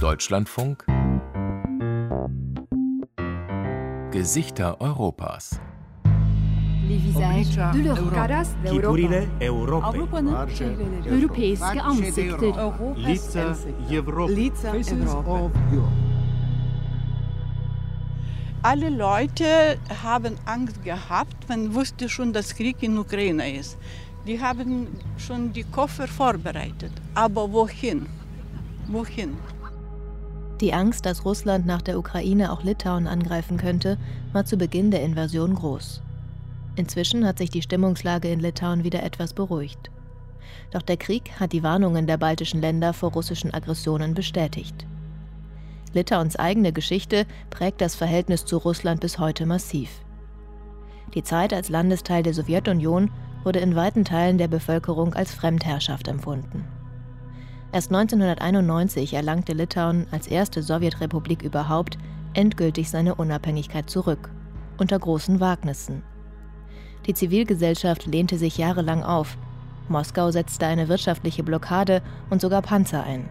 Deutschlandfunk Gesichter Europas Les visages de l'Europe. Caras Chipurile Europei. Avrupa'nın Europeiske ansikter. Лица Европы. Лица Европы. Alle Leute haben Angst gehabt, man wusste schon, dass Krieg in Ukraine ist. Die haben schon die Koffer vorbereitet. Aber wohin? Wohin? Die Angst, dass Russland nach der Ukraine auch Litauen angreifen könnte, war zu Beginn der Invasion groß. Inzwischen hat sich die Stimmungslage in Litauen wieder etwas beruhigt. Doch der Krieg hat die Warnungen der baltischen Länder vor russischen Aggressionen bestätigt. Litauens eigene Geschichte prägt das Verhältnis zu Russland bis heute massiv. Die Zeit als Landesteil der Sowjetunion wurde in weiten Teilen der Bevölkerung als Fremdherrschaft empfunden. Erst 1991 erlangte Litauen als erste Sowjetrepublik überhaupt endgültig seine Unabhängigkeit zurück, unter großen Wagnissen. Die Zivilgesellschaft lehnte sich jahrelang auf. Moskau setzte eine wirtschaftliche Blockade und sogar Panzer ein.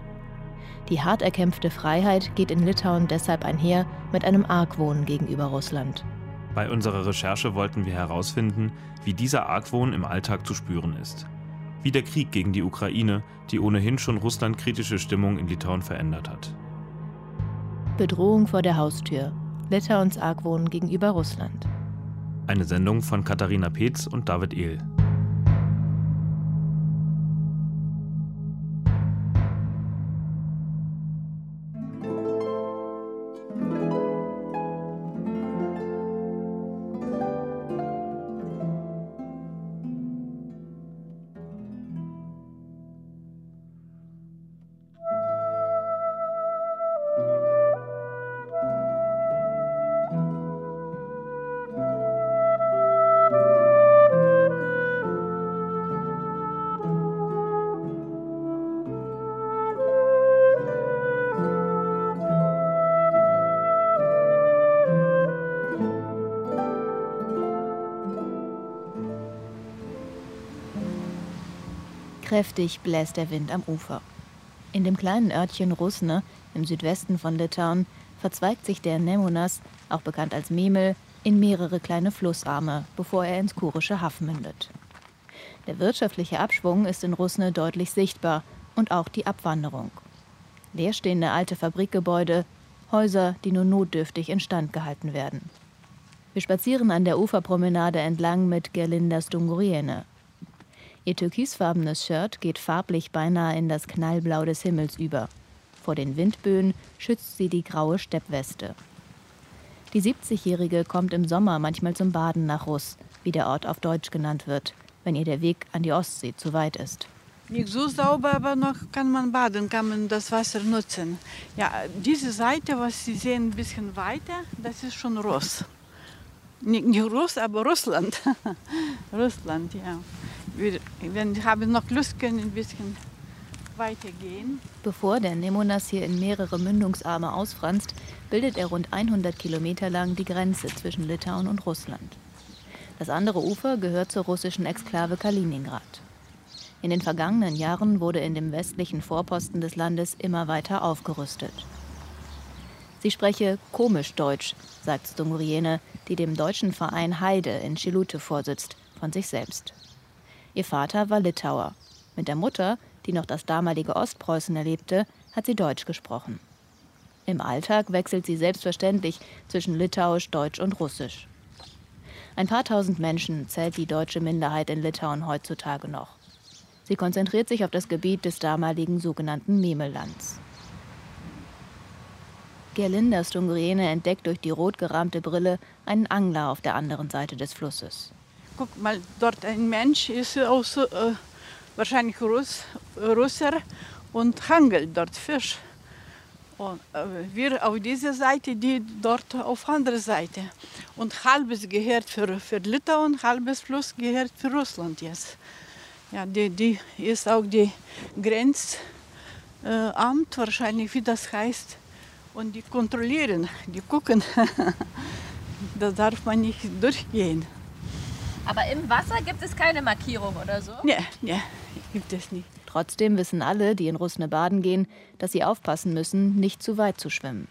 Die hart erkämpfte Freiheit geht in Litauen deshalb einher mit einem Argwohn gegenüber Russland. Bei unserer Recherche wollten wir herausfinden, wie dieser Argwohn im Alltag zu spüren ist. Wie der Krieg gegen die Ukraine die ohnehin schon russlandkritische Stimmung in Litauen verändert hat. Bedrohung vor der Haustür. Litauens Argwohn gegenüber Russland. Eine Sendung von Katharina Peetz und David Ehl. Kräftig bläst der Wind am Ufer. In dem kleinen Örtchen Rusne im Südwesten von Litauen verzweigt sich der Nemunas, auch bekannt als Memel, in mehrere kleine Flussarme, bevor er ins kurische Haff mündet. Der wirtschaftliche Abschwung ist in Rusne deutlich sichtbar und auch die Abwanderung. Leerstehende alte Fabrikgebäude, Häuser, die nur notdürftig instand gehalten werden. Wir spazieren an der Uferpromenade entlang mit Gerlinda Stunguriene, Ihr türkisfarbenes Shirt geht farblich beinahe in das Knallblau des Himmels über. Vor den Windböen schützt sie die graue Steppweste. Die 70-Jährige kommt im Sommer manchmal zum Baden nach Russ, wie der Ort auf Deutsch genannt wird, wenn ihr der Weg an die Ostsee zu weit ist. Nicht so sauber, aber noch kann man baden, kann man das Wasser nutzen. Ja, diese Seite, was Sie sehen, ein bisschen weiter, das ist schon Russ. Nicht, nicht Russ, aber Russland. Russland, ja wir, wenn haben noch Lust, können ein bisschen weitergehen. Bevor der Nemunas hier in mehrere Mündungsarme ausfranst, bildet er rund 100 Kilometer lang die Grenze zwischen Litauen und Russland. Das andere Ufer gehört zur russischen Exklave Kaliningrad. In den vergangenen Jahren wurde in dem westlichen Vorposten des Landes immer weiter aufgerüstet. Sie spreche komisch Deutsch, sagt Stumuriene, die dem deutschen Verein Heide in Chilute vorsitzt, von sich selbst. Ihr Vater war Litauer. Mit der Mutter, die noch das damalige Ostpreußen erlebte, hat sie Deutsch gesprochen. Im Alltag wechselt sie selbstverständlich zwischen Litauisch, Deutsch und Russisch. Ein paar tausend Menschen zählt die deutsche Minderheit in Litauen heutzutage noch. Sie konzentriert sich auf das Gebiet des damaligen sogenannten Memellands. Gerlinda Stungriene entdeckt durch die rot gerahmte Brille einen Angler auf der anderen Seite des Flusses guck mal, dort ein Mensch ist auch so, äh, wahrscheinlich Russ, Russer und hangelt dort Fisch. Und äh, wir auf dieser Seite, die dort auf andere Seite. Und halbes gehört für, für Litauen, halbes Fluss gehört für Russland jetzt. Ja, die, die ist auch die Grenzamt äh, wahrscheinlich, wie das heißt. Und die kontrollieren, die gucken. da darf man nicht durchgehen. Aber im Wasser gibt es keine Markierung oder so? Nee, nee, gibt es nicht. Trotzdem wissen alle, die in Rusne baden gehen, dass sie aufpassen müssen, nicht zu weit zu schwimmen.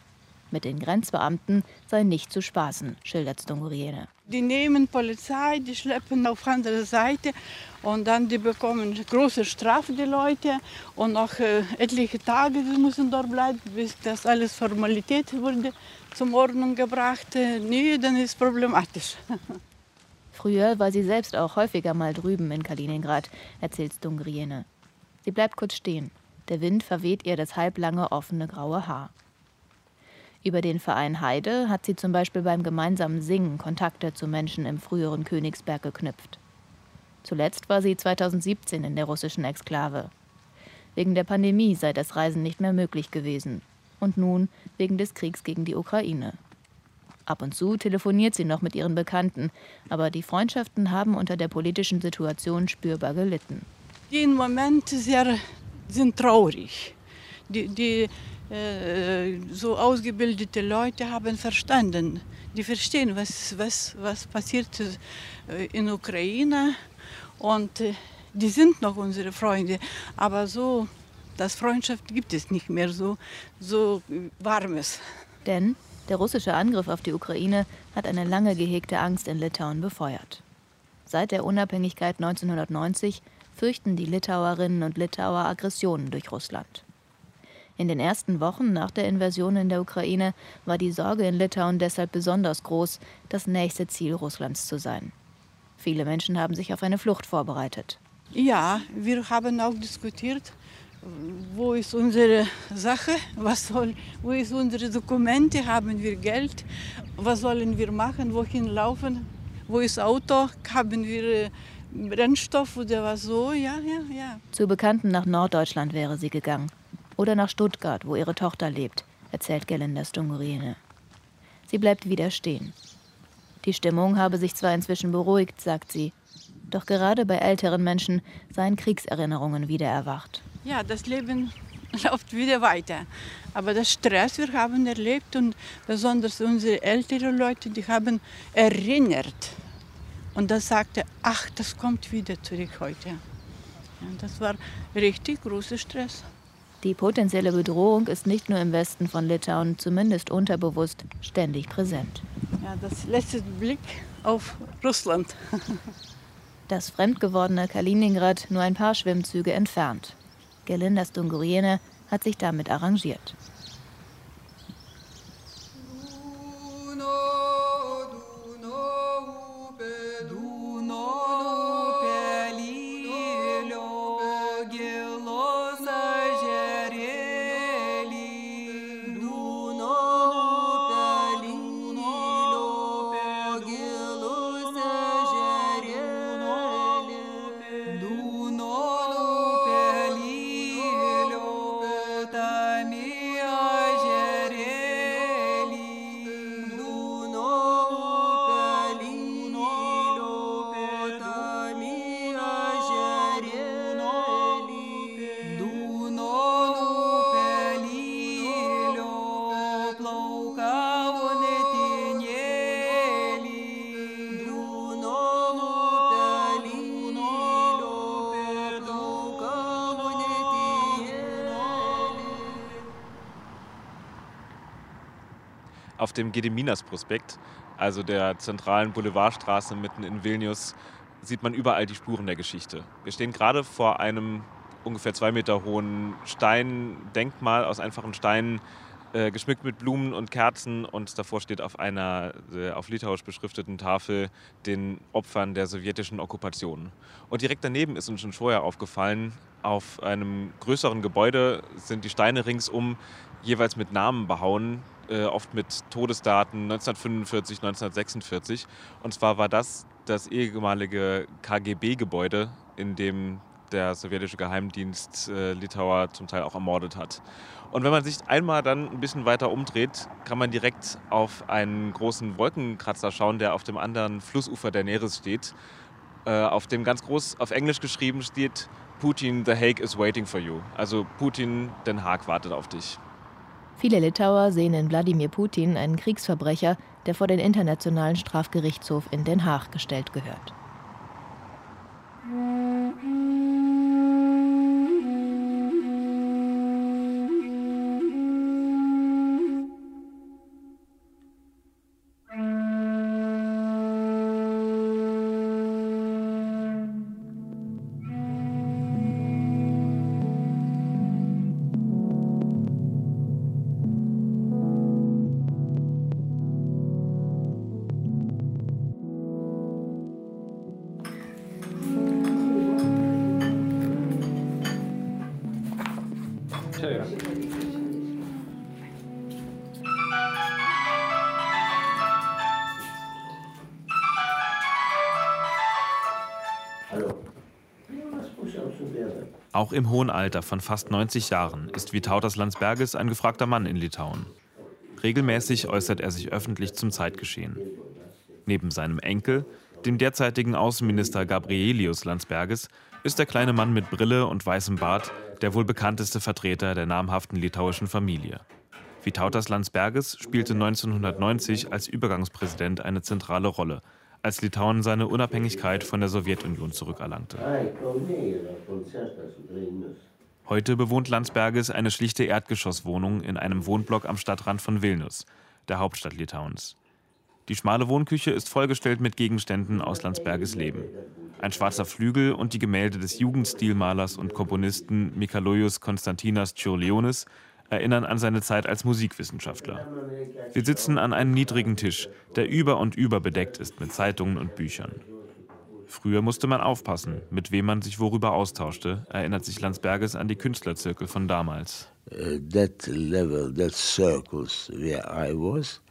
Mit den Grenzbeamten sei nicht zu spaßen, schildert Stonguriene. Die nehmen Polizei, die schleppen auf andere Seite und dann die bekommen große Strafe, die Leute. Und nach äh, etliche Tage die müssen dort bleiben, bis das alles Formalität wurde zum Ordnung gebracht. Äh, nee, dann ist es problematisch. Früher war sie selbst auch häufiger mal drüben in Kaliningrad, erzählt Stungriene. Sie bleibt kurz stehen. Der Wind verweht ihr das halblange offene graue Haar. Über den Verein Heide hat sie zum Beispiel beim gemeinsamen Singen Kontakte zu Menschen im früheren Königsberg geknüpft. Zuletzt war sie 2017 in der russischen Exklave. Wegen der Pandemie sei das Reisen nicht mehr möglich gewesen. Und nun wegen des Kriegs gegen die Ukraine. Ab und zu telefoniert sie noch mit ihren Bekannten, aber die Freundschaften haben unter der politischen Situation spürbar gelitten. Die im Moment sehr, sind traurig. Die, die äh, so ausgebildete Leute haben verstanden. Die verstehen, was, was, was passiert äh, in der Ukraine. Und äh, die sind noch unsere Freunde. Aber so, das Freundschaft gibt es nicht mehr so, so warmes. Denn der russische Angriff auf die Ukraine hat eine lange gehegte Angst in Litauen befeuert. Seit der Unabhängigkeit 1990 fürchten die Litauerinnen und Litauer Aggressionen durch Russland. In den ersten Wochen nach der Invasion in der Ukraine war die Sorge in Litauen deshalb besonders groß, das nächste Ziel Russlands zu sein. Viele Menschen haben sich auf eine Flucht vorbereitet. Ja, wir haben auch diskutiert, wo ist unsere Sache, was soll, wo ist unsere Dokumente, haben wir Geld, was sollen wir machen, wohin laufen, wo ist Auto, haben wir äh, Brennstoff oder was so, ja, ja, ja. Zu Bekannten nach Norddeutschland wäre sie gegangen oder nach Stuttgart, wo ihre Tochter lebt, erzählt Gelinda Stunguriene. Sie bleibt wieder stehen. Die Stimmung habe sich zwar inzwischen beruhigt, sagt sie, doch gerade bei älteren Menschen seien Kriegserinnerungen wieder erwacht. Ja, das Leben läuft wieder weiter. Aber das Stress, wir haben erlebt und besonders unsere älteren Leute, die haben erinnert. Und das sagte, ach, das kommt wieder zurück heute. Ja, das war richtig großer Stress. Die potenzielle Bedrohung ist nicht nur im Westen von Litauen, zumindest unterbewusst, ständig präsent. Ja, das letzte Blick auf Russland. das fremdgewordene Kaliningrad nur ein paar Schwimmzüge entfernt. Gelinda Stunguriene hat sich damit arrangiert. Auf dem Gediminas-Prospekt, also der zentralen Boulevardstraße mitten in Vilnius, sieht man überall die Spuren der Geschichte. Wir stehen gerade vor einem ungefähr zwei Meter hohen Steindenkmal aus einfachen Steinen, äh, geschmückt mit Blumen und Kerzen und davor steht auf einer äh, auf Litauisch beschrifteten Tafel den Opfern der sowjetischen Okkupation. Und direkt daneben ist uns schon vorher aufgefallen, auf einem größeren Gebäude sind die Steine ringsum jeweils mit Namen behauen, äh, oft mit Todesdaten 1945, 1946. Und zwar war das das ehemalige KGB-Gebäude, in dem der sowjetische Geheimdienst äh, Litauer zum Teil auch ermordet hat. Und wenn man sich einmal dann ein bisschen weiter umdreht, kann man direkt auf einen großen Wolkenkratzer schauen, der auf dem anderen Flussufer der Neres steht, äh, auf dem ganz groß auf Englisch geschrieben steht, Putin, the Hague is waiting for you. Also Putin, Den Haag wartet auf dich. Viele Litauer sehen in Wladimir Putin einen Kriegsverbrecher, der vor den Internationalen Strafgerichtshof in Den Haag gestellt gehört. Auch im hohen Alter von fast 90 Jahren ist Vytautas Landsbergis ein gefragter Mann in Litauen. Regelmäßig äußert er sich öffentlich zum Zeitgeschehen. Neben seinem Enkel, dem derzeitigen Außenminister Gabrielius Landsbergis, ist der kleine Mann mit Brille und weißem Bart der wohl bekannteste Vertreter der namhaften litauischen Familie. Vytautas Landsbergis spielte 1990 als Übergangspräsident eine zentrale Rolle, als Litauen seine Unabhängigkeit von der Sowjetunion zurückerlangte. Heute bewohnt Landsbergis eine schlichte Erdgeschosswohnung in einem Wohnblock am Stadtrand von Vilnius, der Hauptstadt Litauens. Die schmale Wohnküche ist vollgestellt mit Gegenständen aus Landsbergis Leben. Ein schwarzer Flügel und die Gemälde des Jugendstilmalers und Komponisten Mikalojus Konstantinas Čiurlionis erinnern an seine Zeit als Musikwissenschaftler. Wir sitzen an einem niedrigen Tisch, der über und über bedeckt ist mit Zeitungen und Büchern. Früher musste man aufpassen, mit wem man sich worüber austauschte, erinnert sich Landsbergis an die Künstlerzirkel von damals. Uh, that level, that circles where I was,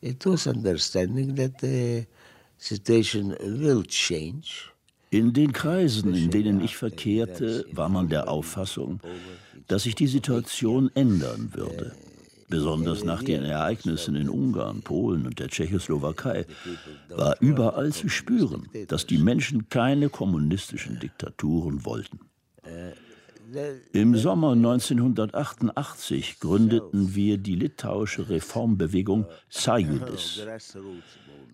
it was understanding that the situation will change. In den Kreisen, in denen ich verkehrte, war man der Auffassung, dass sich die Situation ändern würde. Besonders nach den Ereignissen in Ungarn, Polen und der Tschechoslowakei war überall zu spüren, dass die Menschen keine kommunistischen Diktaturen wollten. Im Sommer 1988 gründeten wir die litauische Reformbewegung Sajudis.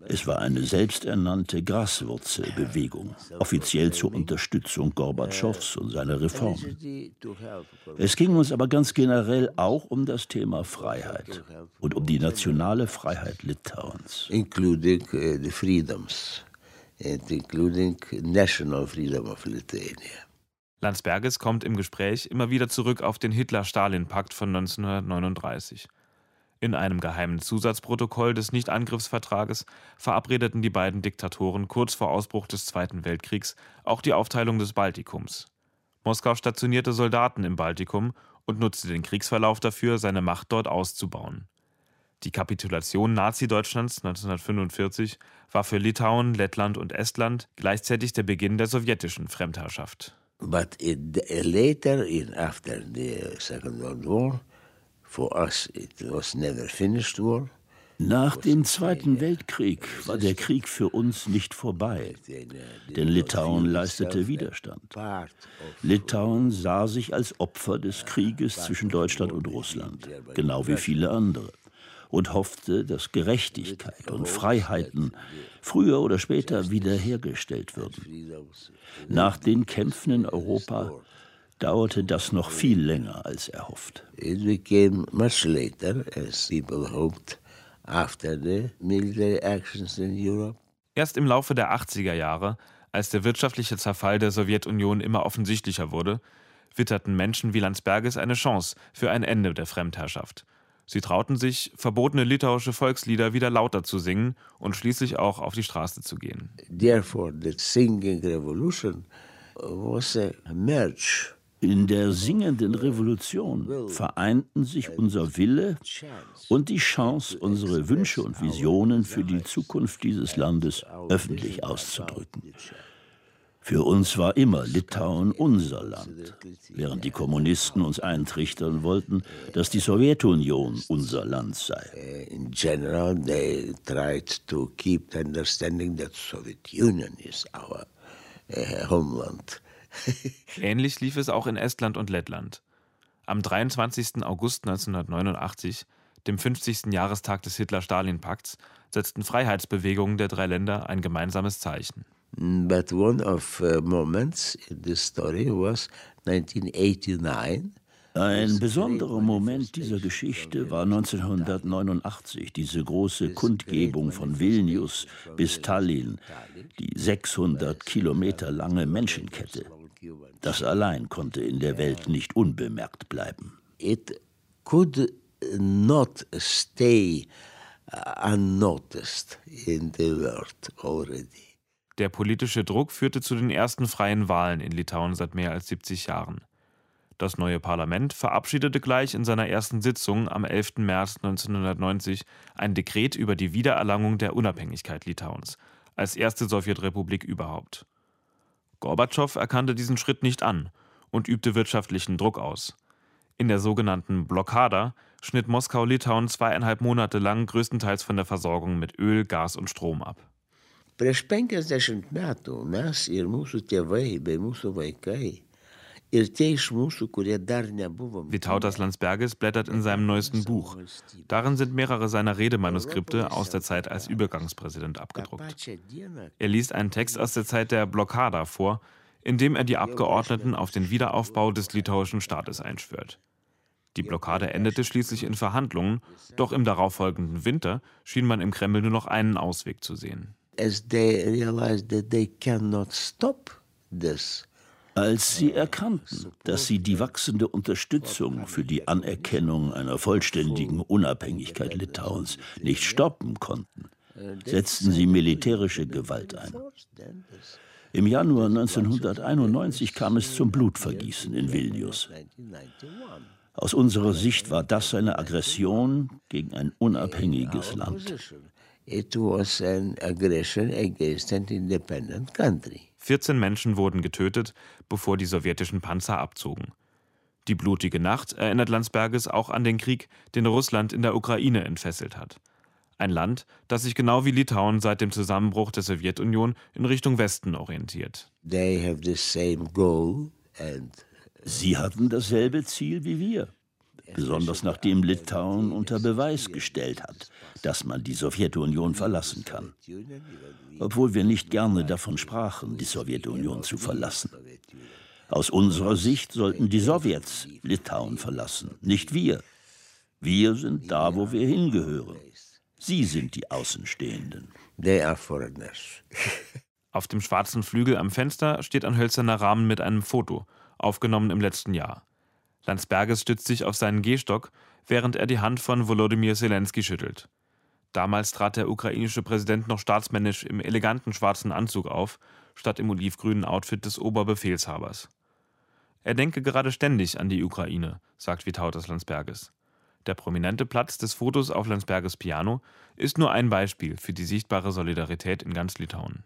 Es war eine selbsternannte Graswurzelbewegung, offiziell zur Unterstützung Gorbatschows und seiner Reformen. Es ging uns aber ganz generell auch um das Thema Freiheit und um die nationale Freiheit Litauens. Including uh, the freedoms including national freedom of Lithuania. Landsbergis kommt im Gespräch immer wieder zurück auf den Hitler-Stalin-Pakt von 1939. In einem geheimen Zusatzprotokoll des Nichtangriffsvertrages verabredeten die beiden Diktatoren kurz vor Ausbruch des Zweiten Weltkriegs auch die Aufteilung des Baltikums. Moskau stationierte Soldaten im Baltikum und nutzte den Kriegsverlauf dafür, seine Macht dort auszubauen. Die Kapitulation Nazi-Deutschlands 1945 war für Litauen, Lettland und Estland gleichzeitig der Beginn der sowjetischen Fremdherrschaft. But it, later, in, after the Second World War, for us it was never finished war. Nach dem Zweiten Weltkrieg war der Krieg für uns nicht vorbei, denn Litauen leistete Widerstand. Litauen sah sich als Opfer des Krieges zwischen Deutschland und Russland, genau wie viele andere und hoffte, dass Gerechtigkeit und Freiheiten früher oder später wiederhergestellt würden. Nach den Kämpfen in Europa dauerte das noch viel länger als erhofft. It became much later, as people hoped, after the military actions in Europe. Erst im Laufe der 80er Jahre, als der wirtschaftliche Zerfall der Sowjetunion immer offensichtlicher wurde, witterten Menschen wie Landsbergis eine Chance für ein Ende der Fremdherrschaft. Sie trauten sich, verbotene litauische Volkslieder wieder lauter zu singen und schließlich auch auf die Straße zu gehen. Therefore, the singing revolution was a merge in der singenden Revolution vereinten sich unser Wille und die Chance, unsere Wünsche und Visionen für die Zukunft dieses Landes öffentlich auszudrücken. Für uns war immer Litauen unser Land, während die Kommunisten uns eintrichtern wollten, dass die Sowjetunion unser Land sei. In general, they tried to keep understanding that Soviet Union is our uh, homeland. Ähnlich lief es auch in Estland und Lettland. Am 23. August 1989, dem 50. Jahrestag des Hitler-Stalin-Pakts, setzten Freiheitsbewegungen der drei Länder ein gemeinsames Zeichen. But one of uh, moments in this story was 1989. Ein besonderer Moment dieser Geschichte war 1989, diese große Kundgebung von Vilnius bis Tallinn, die 600 Kilometer lange Menschenkette. Das allein konnte in der Welt nicht unbemerkt bleiben. It could not stay unnoticed in the world already. Der politische Druck führte zu den ersten freien Wahlen in Litauen seit mehr als 70 Jahren. Das neue Parlament verabschiedete gleich in seiner ersten Sitzung am 11. März 1990 ein Dekret über die Wiedererlangung der Unabhängigkeit Litauens, als erste Sowjetrepublik überhaupt. Gorbatschow erkannte diesen Schritt nicht an und übte wirtschaftlichen Druck aus. In der sogenannten Blockada schnitt Moskau Litauen zweieinhalb Monate lang größtenteils von der Versorgung mit Öl, Gas und Strom ab. Prieš 50 metų mes ir mūsų tėvai bei mūsų vaikai Vitautas Landsbergis blättert in seinem neuesten Buch. Darin sind mehrere seiner Redemanuskripte aus der Zeit als Übergangspräsident abgedruckt. Er liest einen Text aus der Zeit der Blockada vor, in dem er die Abgeordneten auf den Wiederaufbau des litauischen Staates einschwört. Die Blockade endete schließlich in Verhandlungen, doch im darauffolgenden Winter schien man im Kreml nur noch einen Ausweg zu sehen. As they realized that they cannot stop this als sie erkannten, dass sie die wachsende Unterstützung für die Anerkennung einer vollständigen Unabhängigkeit Litauens nicht stoppen konnten, setzten sie militärische Gewalt ein. Im Januar 1991 kam es zum Blutvergießen in Vilnius. Aus unserer Sicht war das eine Aggression gegen ein unabhängiges Land. It was an aggression against an independent country. 14 Menschen wurden getötet, bevor die sowjetischen Panzer abzogen. Die blutige Nacht erinnert Landsbergis auch an den Krieg, den Russland in der Ukraine entfesselt hat. Ein Land, das sich genau wie Litauen seit dem Zusammenbruch der Sowjetunion in Richtung Westen orientiert. Sie hatten dasselbe Ziel wie wir besonders nachdem Litauen unter Beweis gestellt hat, dass man die Sowjetunion verlassen kann. Obwohl wir nicht gerne davon sprachen, die Sowjetunion zu verlassen. Aus unserer Sicht sollten die Sowjets Litauen verlassen, nicht wir. Wir sind da, wo wir hingehören. Sie sind die Außenstehenden. Auf dem schwarzen Flügel am Fenster steht ein hölzerner Rahmen mit einem Foto, aufgenommen im letzten Jahr. Landsbergis stützt sich auf seinen Gehstock, während er die Hand von Volodymyr Zelensky schüttelt. Damals trat der ukrainische Präsident noch staatsmännisch im eleganten schwarzen Anzug auf, statt im olivgrünen Outfit des Oberbefehlshabers. Er denke gerade ständig an die Ukraine, sagt Vitautas Landsbergis. Der prominente Platz des Fotos auf Landsbergis Piano ist nur ein Beispiel für die sichtbare Solidarität in ganz Litauen.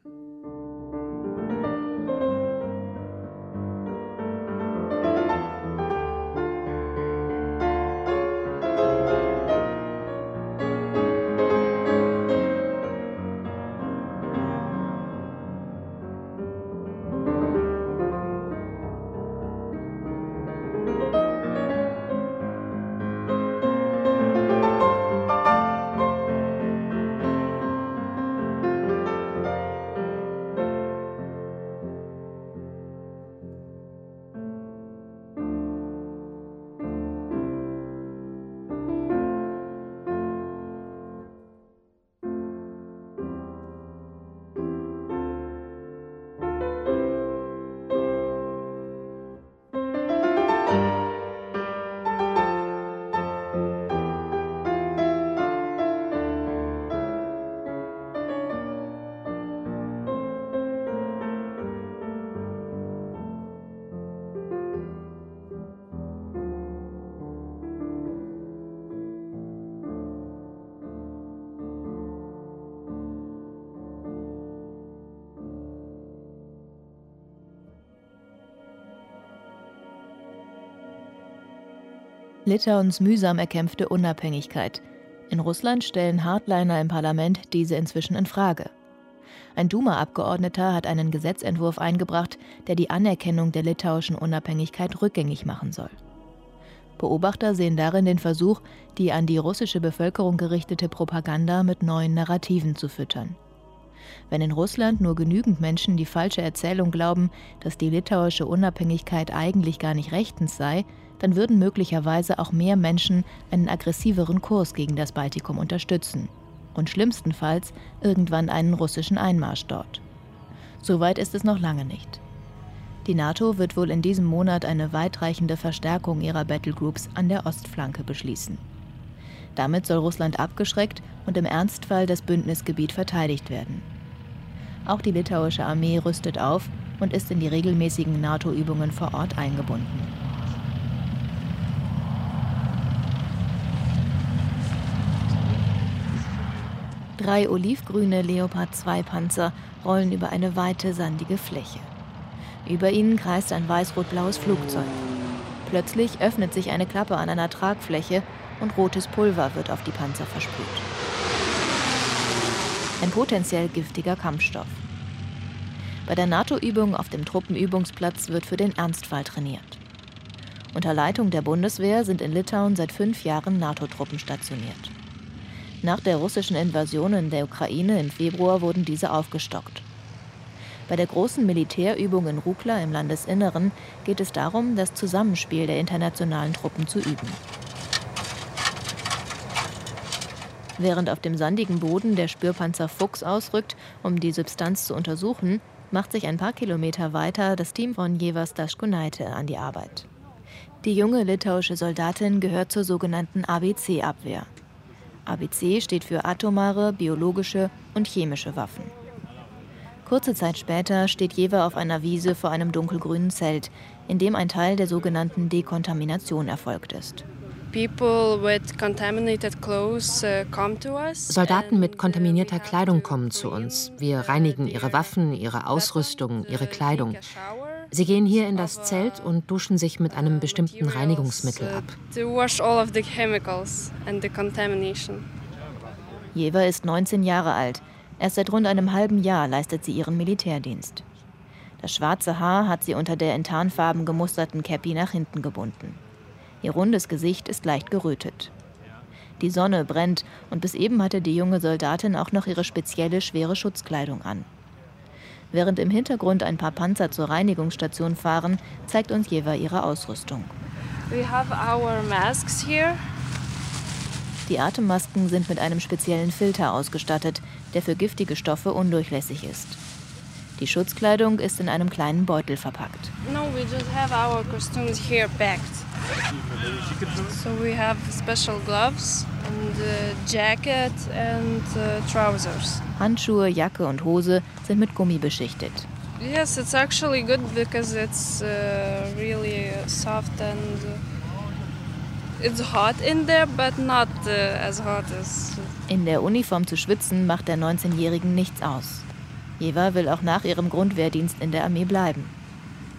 Litauens mühsam erkämpfte Unabhängigkeit. In Russland stellen Hardliner im Parlament diese inzwischen in Frage. Ein Duma-Abgeordneter hat einen Gesetzentwurf eingebracht, der die Anerkennung der litauischen Unabhängigkeit rückgängig machen soll. Beobachter sehen darin den Versuch, die an die russische Bevölkerung gerichtete Propaganda mit neuen Narrativen zu füttern. Wenn in Russland nur genügend Menschen die falsche Erzählung glauben, dass die litauische Unabhängigkeit eigentlich gar nicht rechtens sei, dann würden möglicherweise auch mehr Menschen einen aggressiveren Kurs gegen das Baltikum unterstützen und schlimmstenfalls irgendwann einen russischen Einmarsch dort. Soweit ist es noch lange nicht. Die NATO wird wohl in diesem Monat eine weitreichende Verstärkung ihrer Battlegroups an der Ostflanke beschließen. Damit soll Russland abgeschreckt und im Ernstfall das Bündnisgebiet verteidigt werden. Auch die litauische Armee rüstet auf und ist in die regelmäßigen NATO-Übungen vor Ort eingebunden. Drei olivgrüne Leopard 2 Panzer rollen über eine weite sandige Fläche. Über ihnen kreist ein weiß-rot-blaues Flugzeug. Plötzlich öffnet sich eine Klappe an einer Tragfläche und rotes Pulver wird auf die Panzer versprüht. Ein potenziell giftiger Kampfstoff. Bei der NATO-Übung auf dem Truppenübungsplatz wird für den Ernstfall trainiert. Unter Leitung der Bundeswehr sind in Litauen seit fünf Jahren NATO-Truppen stationiert. Nach der russischen Invasion in der Ukraine im Februar wurden diese aufgestockt. Bei der großen Militärübung in Rukla im Landesinneren geht es darum, das Zusammenspiel der internationalen Truppen zu üben. Während auf dem sandigen Boden der Spürpanzer Fuchs ausrückt, um die Substanz zu untersuchen, macht sich ein paar Kilometer weiter das Team von Jevas Daschkunaite an die Arbeit. Die junge litauische Soldatin gehört zur sogenannten ABC-Abwehr. ABC steht für atomare, biologische und chemische Waffen. Kurze Zeit später steht Jever auf einer Wiese vor einem dunkelgrünen Zelt, in dem ein Teil der sogenannten Dekontamination erfolgt ist. Uh, Soldaten mit kontaminierter Kleidung kommen zu uns. Wir reinigen ihre Waffen, ihre Ausrüstung, ihre Kleidung. Sie gehen hier in das Zelt und duschen sich mit einem bestimmten Reinigungsmittel ab. Jever ist 19 Jahre alt. Erst seit rund einem halben Jahr leistet sie ihren Militärdienst. Das schwarze Haar hat sie unter der in Tarnfarben gemusterten Käppi nach hinten gebunden. Ihr rundes Gesicht ist leicht gerötet. Die Sonne brennt und bis eben hatte die junge Soldatin auch noch ihre spezielle schwere Schutzkleidung an. Während im Hintergrund ein paar Panzer zur Reinigungsstation fahren, zeigt uns Jeva ihre Ausrüstung. Die Atemmasken sind mit einem speziellen Filter ausgestattet, der für giftige Stoffe undurchlässig ist. Die Schutzkleidung ist in einem kleinen Beutel verpackt. No, we just have our costumes here packed. So we have special gloves and uh, jacket and uh, trousers. Handschuhe, Jacke und Hose sind mit Gummi beschichtet. Yes, it's actually good because it's uh, really soft and it's hot in there, but not uh, as hot as. In der Uniform zu schwitzen macht der 19-Jährigen nichts aus. Jeva will auch nach ihrem Grundwehrdienst in der Armee bleiben.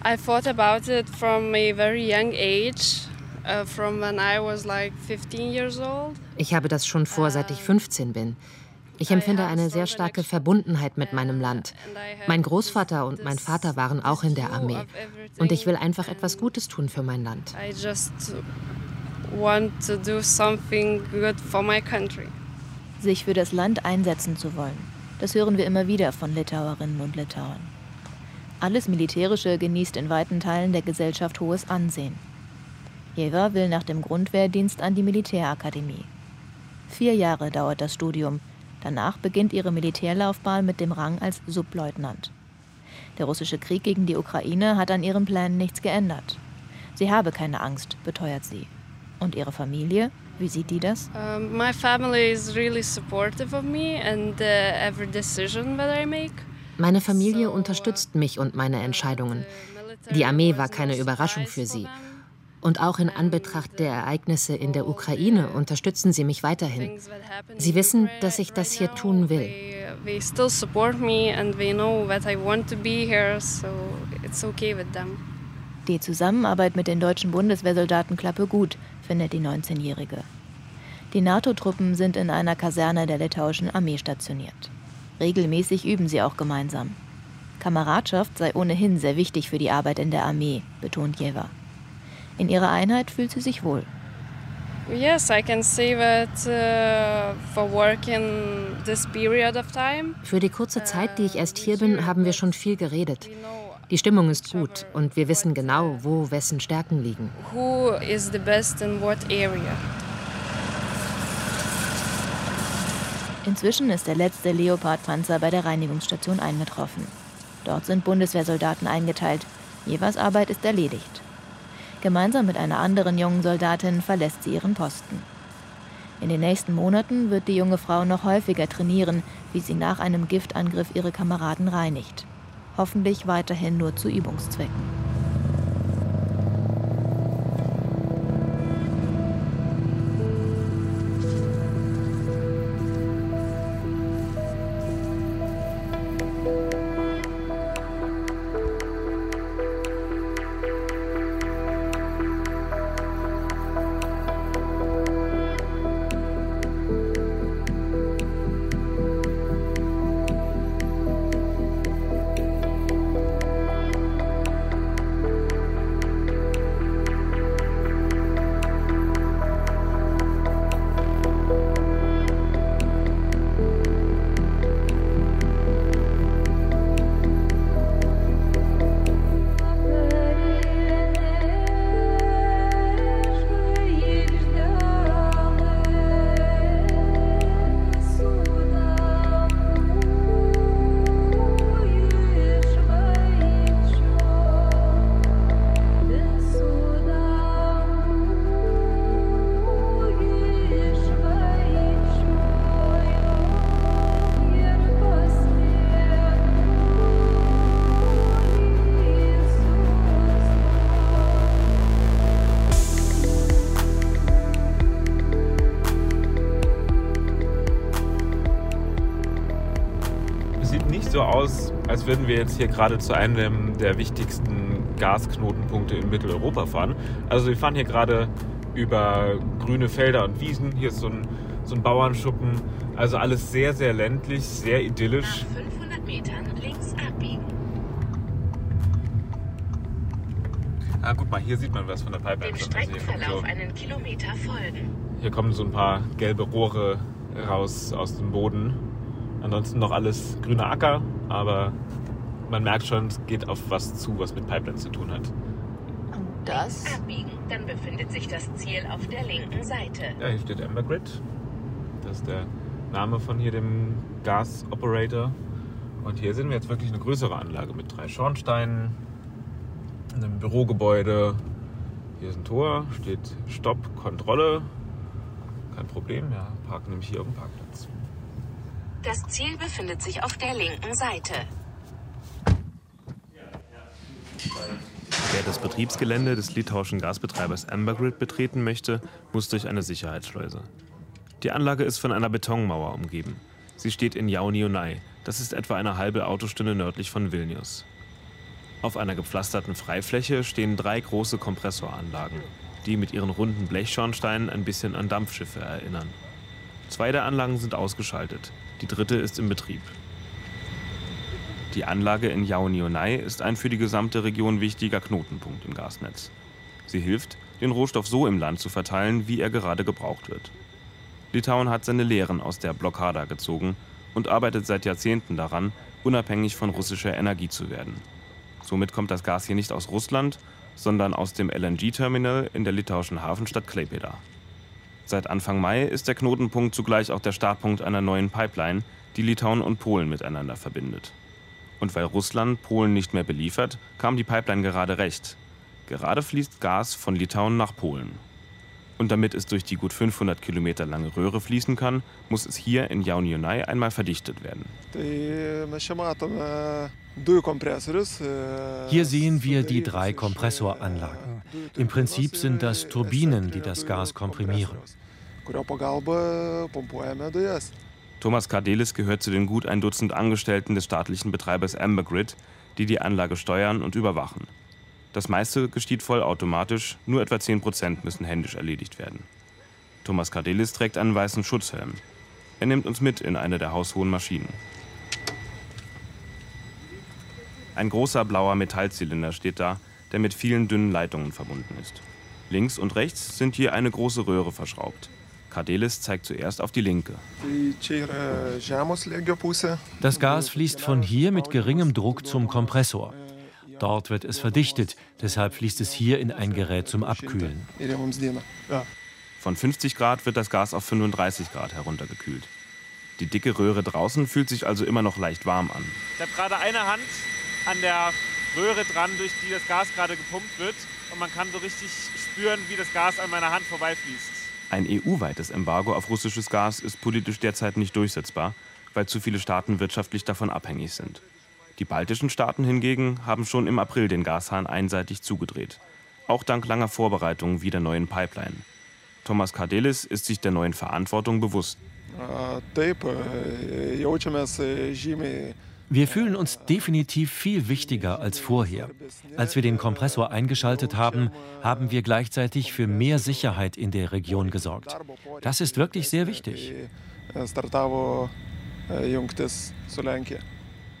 I thought about it from a very young age. Uh, from when I was like 15 years old. Ich habe das schon vor, seit ich 15 bin. Ich empfinde eine sehr starke Verbundenheit mit meinem Land. Mein Großvater und mein Vater waren auch in der Armee. Und ich will einfach etwas Gutes tun für mein Land. I just want to do something good for my country. Sich für das Land einsetzen zu wollen. Das hören wir immer wieder von Litauerinnen und Litauern. Alles Militärische genießt in weiten Teilen der Gesellschaft hohes Ansehen. Eva will nach dem Grundwehrdienst an die Militärakademie. Vier Jahre dauert das Studium. Danach beginnt ihre Militärlaufbahn mit dem Rang als Subleutnant. Der russische Krieg gegen die Ukraine hat an ihren Plänen nichts geändert. Sie habe keine Angst, beteuert sie. Und ihre Familie? Wie sieht die das? Um, my family is really supportive of me and uh, every decision that I make. Meine Familie unterstützt mich und meine Entscheidungen. Die Armee war keine Überraschung für sie. Und auch in Anbetracht der Ereignisse in der Ukraine unterstützen sie mich weiterhin. Sie wissen, dass ich das hier tun will. Die Zusammenarbeit mit den deutschen Bundeswehrsoldaten klappe gut, findet die 19-Jährige. Die NATO-Truppen sind in einer Kaserne der litauischen Armee stationiert. Regelmäßig üben sie auch gemeinsam. Kameradschaft sei ohnehin sehr wichtig für die Arbeit in der Armee, betont Jeva. In ihrer Einheit fühlt sie sich wohl. Yes, I can say that uh, for working this period of time. Für die kurze Zeit, die ich erst hier bin, haben wir schon viel geredet. Die Stimmung ist gut und wir wissen genau, wo wessen Stärken liegen. Who is the best in what area? Inzwischen ist der letzte Leopard-Panzer bei der Reinigungsstation eingetroffen. Dort sind Bundeswehrsoldaten eingeteilt. Jevers Arbeit ist erledigt. Gemeinsam mit einer anderen jungen Soldatin verlässt sie ihren Posten. In den nächsten Monaten wird die junge Frau noch häufiger trainieren, wie sie nach einem Giftangriff ihre Kameraden reinigt. Hoffentlich weiterhin nur zu Übungszwecken. Würden wir jetzt hier gerade zu einem der wichtigsten Gasknotenpunkte in Mitteleuropa fahren. Also wir fahren hier gerade über grüne Felder und Wiesen. Hier ist so ein, so ein Bauernschuppen. Also alles sehr, sehr ländlich, sehr idyllisch. Nach 500 Metern links abbiegen. Ah, guck mal, hier sieht man was von der Pipeline. Dem schon. Hier, kommen Streckenverlauf so, einen Kilometer folgen. hier kommen so ein paar gelbe Rohre raus aus dem Boden. Ansonsten noch alles grüner Acker, aber man merkt schon, es geht auf was zu, was mit Pipeline zu tun hat. Und das? Abbiegen, dann befindet sich das Ziel auf der linken Seite. Ja, hier steht Amber Grid. Das ist der Name von hier dem Gas-Operator. Und hier sehen wir jetzt wirklich eine größere Anlage mit drei Schornsteinen, einem Bürogebäude. Hier ist ein Tor, steht Stopp, Kontrolle. Kein Problem, ja, parken nämlich hier auf dem Parkplatz. Das Ziel befindet sich auf der linken Seite. Wer das Betriebsgelände des litauischen Gasbetreibers Ambergrid betreten möchte, muss durch eine Sicherheitsschleuse. Die Anlage ist von einer Betonmauer umgeben. Sie steht in Jaunionai. Das ist etwa eine halbe Autostunde nördlich von Vilnius. Auf einer gepflasterten Freifläche stehen drei große Kompressoranlagen, die mit ihren runden Blechschornsteinen ein bisschen an Dampfschiffe erinnern. Zwei der Anlagen sind ausgeschaltet, die dritte ist im Betrieb. Die Anlage in Jaunionai ist ein für die gesamte Region wichtiger Knotenpunkt im Gasnetz. Sie hilft, den Rohstoff so im Land zu verteilen, wie er gerade gebraucht wird. Litauen hat seine Lehren aus der Blockada gezogen und arbeitet seit Jahrzehnten daran, unabhängig von russischer Energie zu werden. Somit kommt das Gas hier nicht aus Russland, sondern aus dem LNG-Terminal in der litauischen Hafenstadt Klaipėda. Seit Anfang Mai ist der Knotenpunkt zugleich auch der Startpunkt einer neuen Pipeline, die Litauen und Polen miteinander verbindet. Und weil Russland Polen nicht mehr beliefert, kam die Pipeline gerade recht. Gerade fließt Gas von Litauen nach Polen. Und damit es durch die gut 500 Kilometer lange Röhre fließen kann, muss es hier in Jaunionai einmal verdichtet werden. Hier sehen wir die drei Kompressoranlagen. Im Prinzip sind das Turbinen, die das Gas komprimieren. Thomas Kardelis gehört zu den gut ein Dutzend Angestellten des staatlichen Betreibers Ambergrid, die die Anlage steuern und überwachen. Das meiste geschieht vollautomatisch, nur etwa 10 Prozent müssen händisch erledigt werden. Thomas Kardelis trägt einen weißen Schutzhelm. Er nimmt uns mit in eine der haushohen Maschinen. Ein großer blauer Metallzylinder steht da, der mit vielen dünnen Leitungen verbunden ist. Links und rechts sind hier eine große Röhre verschraubt. Kardelis zeigt zuerst auf die linke. Das Gas fließt von hier mit geringem Druck zum Kompressor. Dort wird es verdichtet, deshalb fließt es hier in ein Gerät zum Abkühlen. Von 50 Grad wird das Gas auf 35 Grad heruntergekühlt. Die dicke Röhre draußen fühlt sich also immer noch leicht warm an. Ich habe gerade eine Hand an der Röhre dran, durch die das Gas gerade gepumpt wird. Und man kann so richtig spüren, wie das Gas an meiner Hand vorbeifließt. Ein EU-weites Embargo auf russisches Gas ist politisch derzeit nicht durchsetzbar, weil zu viele Staaten wirtschaftlich davon abhängig sind. Die baltischen Staaten hingegen haben schon im April den Gashahn einseitig zugedreht. Auch dank langer Vorbereitungen wie der neuen Pipeline. Thomas Kardelis ist sich der neuen Verantwortung bewusst. Wir fühlen uns definitiv viel wichtiger als vorher. Als wir den Kompressor eingeschaltet haben, haben wir gleichzeitig für mehr Sicherheit in der Region gesorgt. Das ist wirklich sehr wichtig.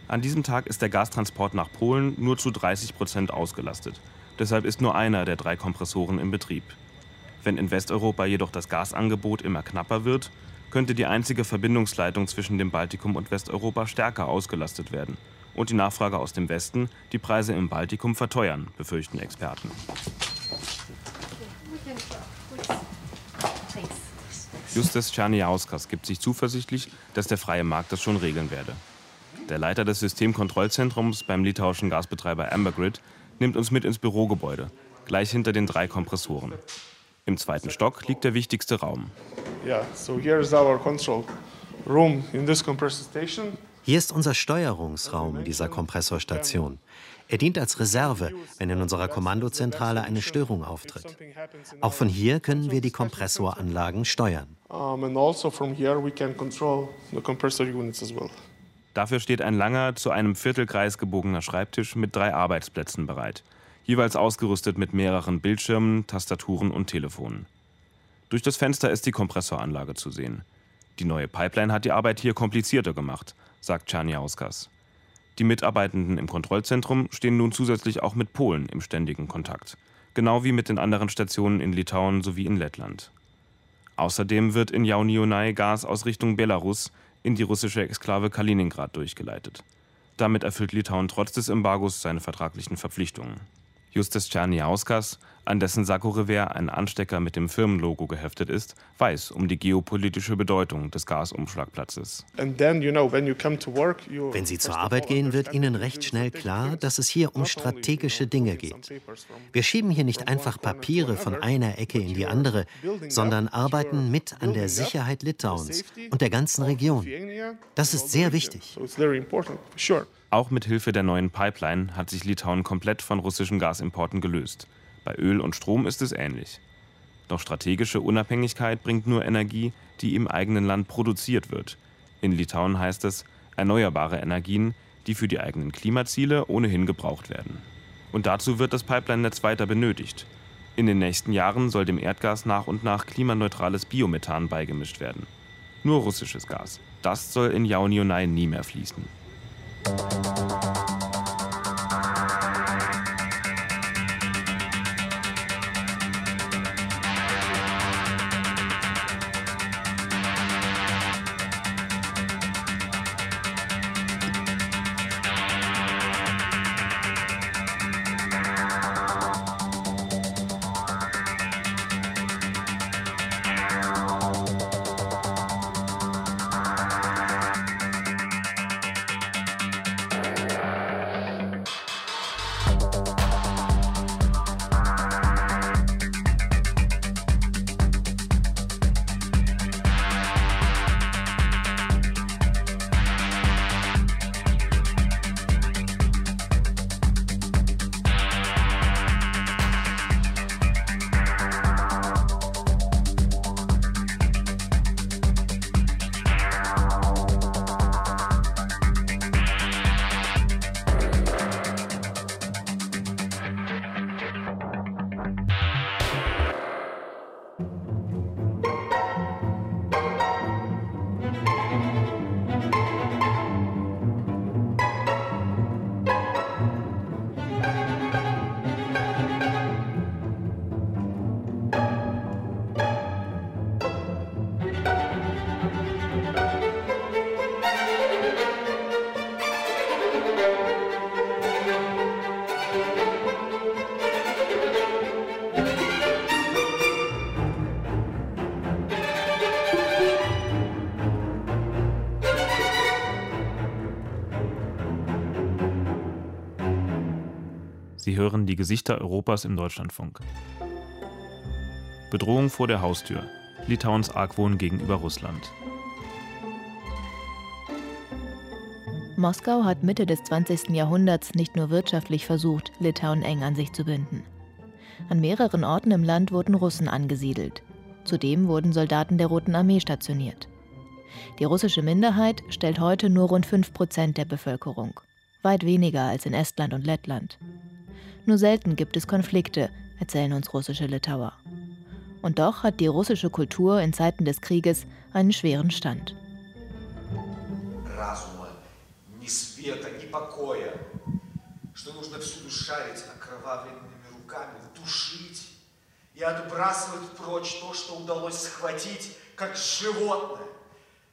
An diesem Tag ist der Gastransport nach Polen nur zu 30 Prozent ausgelastet. Deshalb ist nur einer der drei Kompressoren im Betrieb. Wenn in Westeuropa jedoch das Gasangebot immer knapper wird, könnte die einzige Verbindungsleitung zwischen dem Baltikum und Westeuropa stärker ausgelastet werden und die Nachfrage aus dem Westen die Preise im Baltikum verteuern, befürchten Experten. Justus Czerniauskas gibt sich zuversichtlich, dass der freie Markt das schon regeln werde. Der Leiter des Systemkontrollzentrums beim litauischen Gasbetreiber Ambergrid nimmt uns mit ins Bürogebäude, gleich hinter den drei Kompressoren. Im zweiten Stock liegt der wichtigste Raum. Hier ist unser Steuerungsraum dieser Kompressorstation. Er dient als Reserve, wenn in unserer Kommandozentrale eine Störung auftritt. Auch von hier können wir die Kompressoranlagen steuern. Also Dafür steht ein langer, zu einem Viertelkreis gebogener Schreibtisch mit drei Arbeitsplätzen bereit, jeweils ausgerüstet mit mehreren Bildschirmen, Tastaturen und Telefonen. Durch das Fenster ist die Kompressoranlage zu sehen. Die neue Pipeline hat die Arbeit hier komplizierter gemacht, sagt Czerniauskas. Die Mitarbeitenden im Kontrollzentrum stehen nun zusätzlich auch mit Polen im ständigen Kontakt, genau wie mit den anderen Stationen in Litauen sowie in Lettland. Außerdem wird in Jaunionai Gas aus Richtung Belarus in die russische Exklave Kaliningrad durchgeleitet. Damit erfüllt Litauen trotz des Embargos seine vertraglichen Verpflichtungen. Justus Czerniauskas, an dessen Sakko-Revers ein Anstecker mit dem Firmenlogo geheftet ist, weiß um die geopolitische Bedeutung des Gasumschlagplatzes. Wenn Sie zur Arbeit gehen, wird Ihnen recht schnell klar, dass es hier um strategische Dinge geht. Wir schieben hier nicht einfach Papiere von einer Ecke in die andere, sondern arbeiten mit an der Sicherheit Litauens und der ganzen Region. Das ist sehr wichtig. Auch mit Hilfe der neuen Pipeline hat sich Litauen komplett von russischen Gasimporten gelöst. Bei Öl und Strom ist es ähnlich. Doch strategische Unabhängigkeit bringt nur Energie, die im eigenen Land produziert wird. In Litauen heißt es erneuerbare Energien, die für die eigenen Klimaziele ohnehin gebraucht werden. Und dazu wird das Pipeline-Netz weiter benötigt. In den nächsten Jahren soll dem Erdgas nach und nach klimaneutrales Biomethan beigemischt werden. Nur russisches Gas. Das soll in Jaunionai nie mehr fließen. Sie hören die Gesichter Europas im Deutschlandfunk. Bedrohung vor der Haustür. Litauens Argwohn gegenüber Russland. Moskau hat Mitte des 20. Jahrhunderts nicht nur wirtschaftlich versucht, Litauen eng an sich zu binden. An mehreren Orten im Land wurden Russen angesiedelt. Zudem wurden Soldaten der Roten Armee stationiert. Die russische Minderheit stellt heute nur rund 5 Prozent der Bevölkerung, weit weniger als in Estland und Lettland. Nur selten gibt es Konflikte, erzählen uns russische Litauer. Und doch hat die russische Kultur in Zeiten des Krieges einen schweren Stand. и отбрасывать прочь то, что удалось схватить, как животное.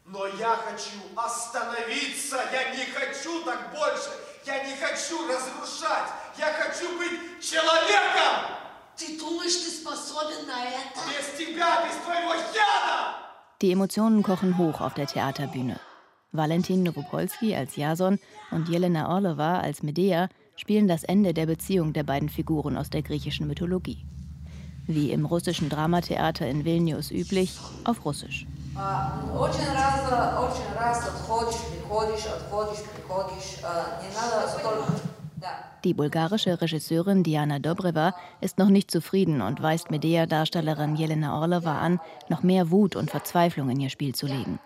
Но я хочу остановиться, я не хочу так больше, я не хочу разрушать, я хочу быть человеком! Ты думаешь, ты способен на это? Без тебя, без твоего яда! Die Emotionen kochen hoch auf der Theaterbühne. Valentin Nowopolski als Jason und Jelena Orlova als Medea spielen das Ende der Beziehung der beiden Figuren aus der griechischen Mythologie. Wie im russischen Dramatheater in Vilnius üblich, auf Russisch. Die bulgarische Regisseurin Diana Dobreva ist noch nicht zufrieden und weist Medea-Darstellerin Jelena Orlova an, noch mehr Wut und Verzweiflung in ihr Spiel zu legen.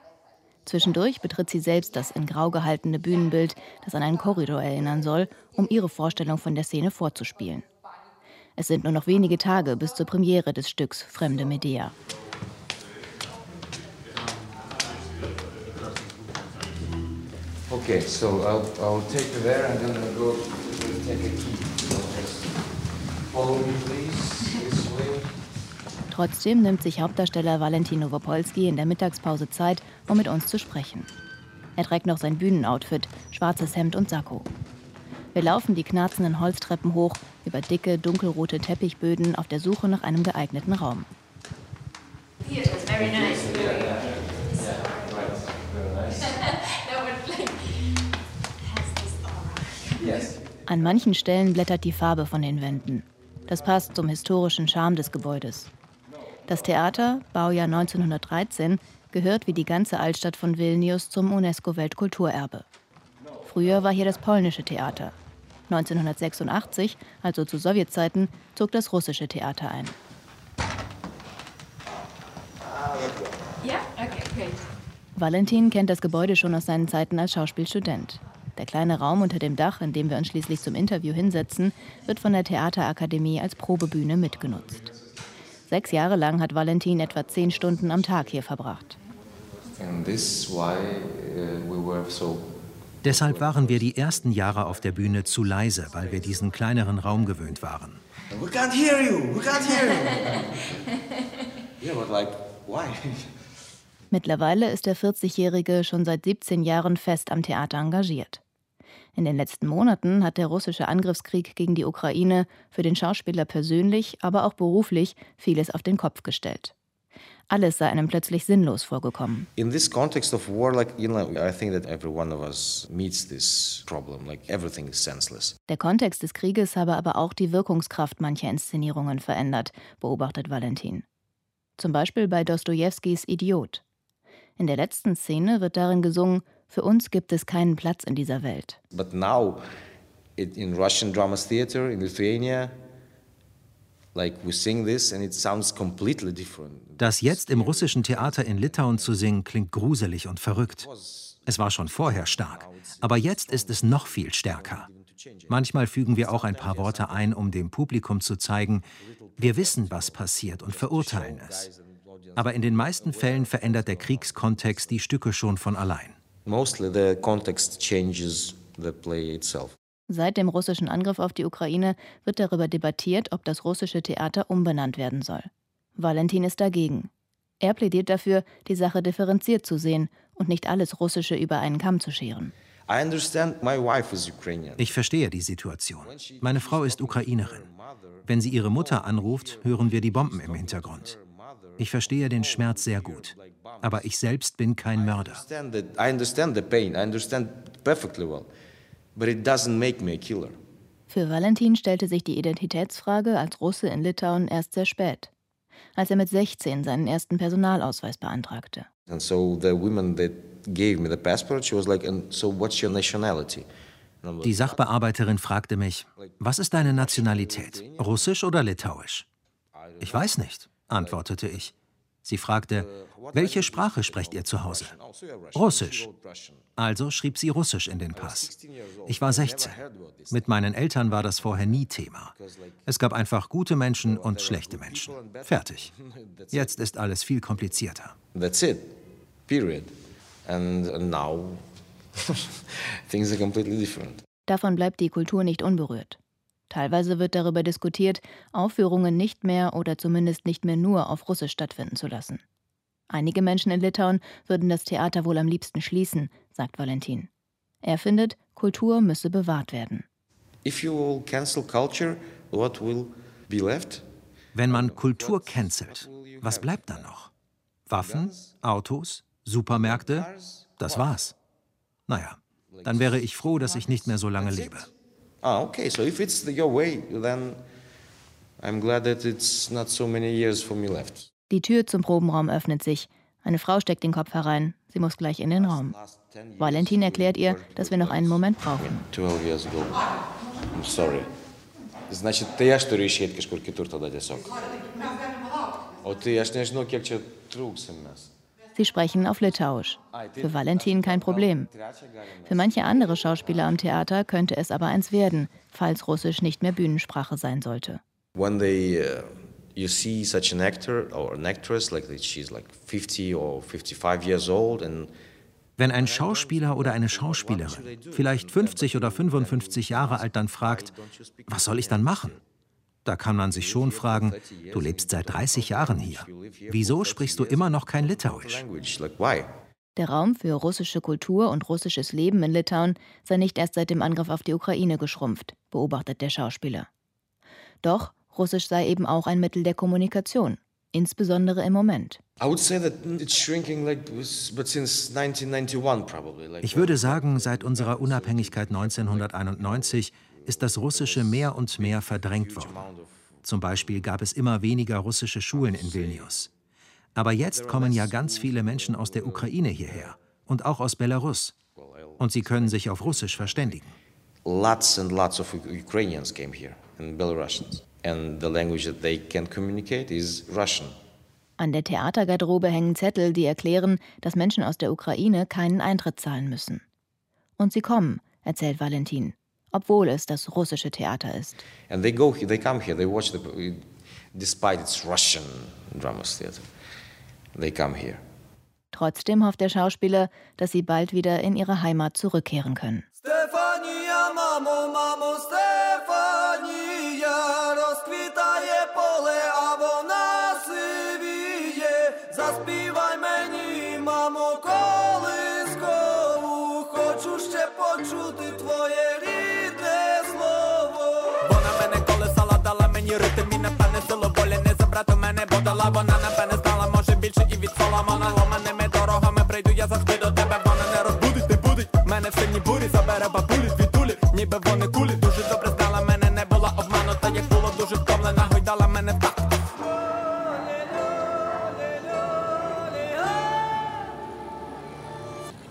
Zwischendurch betritt sie selbst das in Grau gehaltene Bühnenbild, das an einen Korridor erinnern soll, um ihre Vorstellung von der Szene vorzuspielen. Es sind nur noch wenige Tage bis zur Premiere des Stücks Fremde Medea. Okay, so I'll, I'll take you there and then I'll go take a key. Follow me, please, this way. Trotzdem nimmt sich Hauptdarsteller Valentin Nowopolski in der Mittagspause Zeit, um mit uns zu sprechen. Er trägt noch sein Bühnenoutfit, schwarzes Hemd und Sakko. Wir laufen die knarzenden Holztreppen hoch, über dicke, dunkelrote Teppichböden auf der Suche nach einem geeigneten Raum. An manchen Stellen blättert die Farbe von den Wänden. Das passt zum historischen Charme des Gebäudes. Das Theater, Baujahr 1913, gehört wie die ganze Altstadt von Vilnius zum UNESCO-Weltkulturerbe. Früher war hier das polnische Theater. 1986, also zu Sowjetzeiten, zog das russische Theater ein. Valentin kennt das Gebäude schon aus seinen Zeiten als Schauspielstudent. Der kleine Raum unter dem Dach, in dem wir uns schließlich zum Interview hinsetzen, wird von der Theaterakademie als Probebühne mitgenutzt. Sechs Jahre lang hat Valentin etwa zehn Stunden am Tag hier verbracht. Uh, Deshalb waren wir die ersten Jahre auf der Bühne zu leise, weil wir diesen kleineren Raum gewöhnt waren. We can't hear you, we can't hear you. yeah, but like, why? Mittlerweile ist der 40-Jährige schon seit 17 Jahren fest am Theater engagiert. In den letzten Monaten hat der russische Angriffskrieg gegen die Ukraine für den Schauspieler persönlich, aber auch beruflich vieles auf den Kopf gestellt. Alles sei einem plötzlich sinnlos vorgekommen. In this context of war, like you know, I think that every one of us meets this problem. Like everything is senseless. Der Kontext des Krieges habe aber auch die Wirkungskraft mancher Inszenierungen verändert, beobachtet Valentin. Zum Beispiel bei Dostojewskis Idiot. In der letzten Szene wird darin gesungen, für uns gibt es keinen Platz in dieser Welt. But now, in Russian Drama Theater in Lithuania, like we sing this and it sounds completely different. Das jetzt im russischen Theater in Litauen zu singen, klingt gruselig und verrückt. Es war schon vorher stark, aber jetzt ist es noch viel stärker. Manchmal fügen wir auch ein paar Worte ein, um dem Publikum zu zeigen, wir wissen, was passiert und verurteilen es. Aber in den meisten Fällen verändert der Kriegskontext die Stücke schon von allein. Mostly the context changes the play itself. Seit dem russischen Angriff auf die Ukraine wird darüber debattiert, ob das russische Theater umbenannt werden soll. Valentin ist dagegen. Er plädiert dafür, die Sache differenziert zu sehen und nicht alles Russische über einen Kamm zu scheren. Ich verstehe die Situation. Meine Frau ist Ukrainerin. Wenn sie ihre Mutter anruft, hören wir die Bomben im Hintergrund. Ich verstehe den Schmerz sehr gut. Aber ich selbst bin kein Mörder. Für Valentin stellte sich die Identitätsfrage als Russe in Litauen erst sehr spät, als er mit 16 seinen ersten Personalausweis beantragte. And so the woman that gave me the passport, she was like, and so what's your nationality? Die Sachbearbeiterin fragte mich, was ist deine Nationalität, russisch oder litauisch? Ich weiß nicht, antwortete ich. Sie fragte, welche Sprache sprecht ihr zu Hause? Russisch. Also schrieb sie Russisch in den Pass. Ich war 16. Mit meinen Eltern war das vorher nie Thema. Es gab einfach gute Menschen und schlechte Menschen. Fertig. Jetzt ist alles viel komplizierter. That's it. Period. And now things are completely different. Davon bleibt die Kultur nicht unberührt. Teilweise wird darüber diskutiert, Aufführungen nicht mehr oder zumindest nicht mehr nur auf Russisch stattfinden zu lassen. Einige Menschen in Litauen würden das Theater wohl am liebsten schließen, sagt Valentin. Er findet, Kultur müsse bewahrt werden. Culture, Wenn man Kultur cancelt, was bleibt dann noch? Waffen, Autos, Supermärkte? Das war's. Naja, dann wäre ich froh, dass ich nicht mehr so lange lebe. Ah, okay. So if it's your way, then I'm glad that it's not so many years for me left. Die Tür zum Probenraum öffnet sich. Eine Frau steckt den Kopf herein. Sie muss gleich in den Raum. Valentin erklärt ihr, dass wir noch einen Moment brauchen. 12 years ago. I'm sorry. Значить, tai aš turiu išėti kažkur kitur tada tiesiog. O tai aš nežinau, kiek čia trūksim mes. Sie sprechen auf Litauisch. Für Valentin kein Problem. Für manche andere Schauspieler am Theater könnte es aber eins werden, falls Russisch nicht mehr Bühnensprache sein sollte. When they uh, you see such an actor or an actress like she's like 50 or 55 years old and wenn ein Schauspieler oder eine Schauspielerin, vielleicht 50 oder 55 Jahre alt, dann fragt, was soll ich dann machen? Da kann man sich schon fragen, du lebst seit 30 Jahren hier. Wieso sprichst du immer noch kein Litauisch? Der Raum für russische Kultur und russisches Leben in Litauen sei nicht erst seit dem Angriff auf die Ukraine geschrumpft, beobachtet der Schauspieler. Doch Russisch sei eben auch ein Mittel der Kommunikation, insbesondere im Moment. Ich würde sagen, seit unserer Unabhängigkeit 1991 ist das Russische mehr und mehr verdrängt worden. Zum Beispiel gab es immer weniger russische Schulen in Vilnius. Aber jetzt kommen ja ganz viele Menschen aus der Ukraine hierher und auch aus Belarus. Und sie können sich auf Russisch verständigen. Lots and lots of Ukrainians came here and Belarusians. And the language that they can communicate is Russian. An der Theatergarderobe hängen Zettel, die erklären, dass Menschen aus der Ukraine keinen Eintritt zahlen müssen. Und sie kommen, erzählt Valentin obwohl es das russische Theater ist. And they go, they come here, they watch the, despite it's Russian drama theater, they come here. Trotzdem hofft der Schauspieler, dass sie bald wieder in ihre Heimat zurückkehren können. Stefania, Mamo, Mamo, Stefania, мене, бо дала вона напевне знала, може більше і від Соломона. Ломаними дорогами прийду, я завжди до тебе, вона не розбудить, не будить. Мене в сильній бурі, забере бабулі, звідулі, ніби вони кулі, дуже добре знала мене, не була обманута, як було дуже втомлена, гойдала мене так.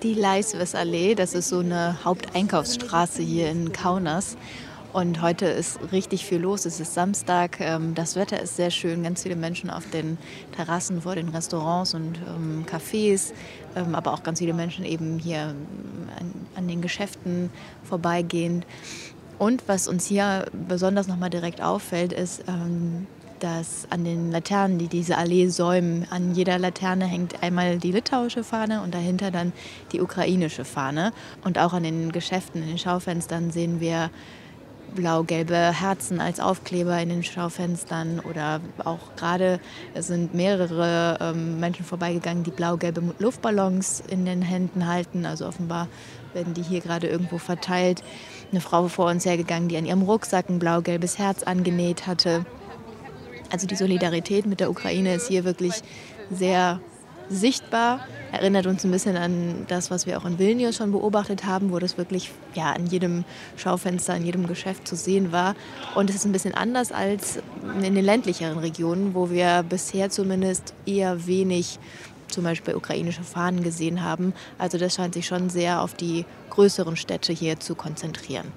Die Leiswes-Allee, das ist so eine Haupteinkaufsstraße hier in Kaunas. Und heute ist richtig viel los. Es ist Samstag. Ähm, das Wetter ist sehr schön. Ganz viele Menschen auf den Terrassen vor den Restaurants und ähm, Cafés. Ähm, aber auch ganz viele Menschen eben hier an, den Geschäften vorbeigehend. Und was uns hier besonders nochmal direkt auffällt, ist, dass an den Laternen, die diese Allee säumen, an jeder Laterne hängt einmal die litauische Fahne und dahinter dann die ukrainische Fahne. Und auch an den Geschäften, in den Schaufenstern sehen wir blau-gelbe Herzen als Aufkleber in den Schaufenstern oder auch gerade sind mehrere ähm, Menschen vorbeigegangen, die blau-gelbe Luftballons in den Händen halten. Also offenbar werden die hier gerade irgendwo verteilt. Eine Frau vor uns hergegangen, die an ihrem Rucksack ein blau-gelbes Herz angenäht hatte. Also die Solidarität mit der Ukraine ist hier wirklich sehr sichtbar. Erinnert uns ein bisschen an das, was wir auch in Vilnius schon beobachtet haben, wo das wirklich ja, an jedem Schaufenster, in jedem Geschäft zu sehen war. Und es ist ein bisschen anders als in den ländlicheren Regionen, wo wir bisher zumindest eher wenig zum Beispiel ukrainische Fahnen gesehen haben. Also das scheint sich schon sehr auf die größeren Städte hier zu konzentrieren.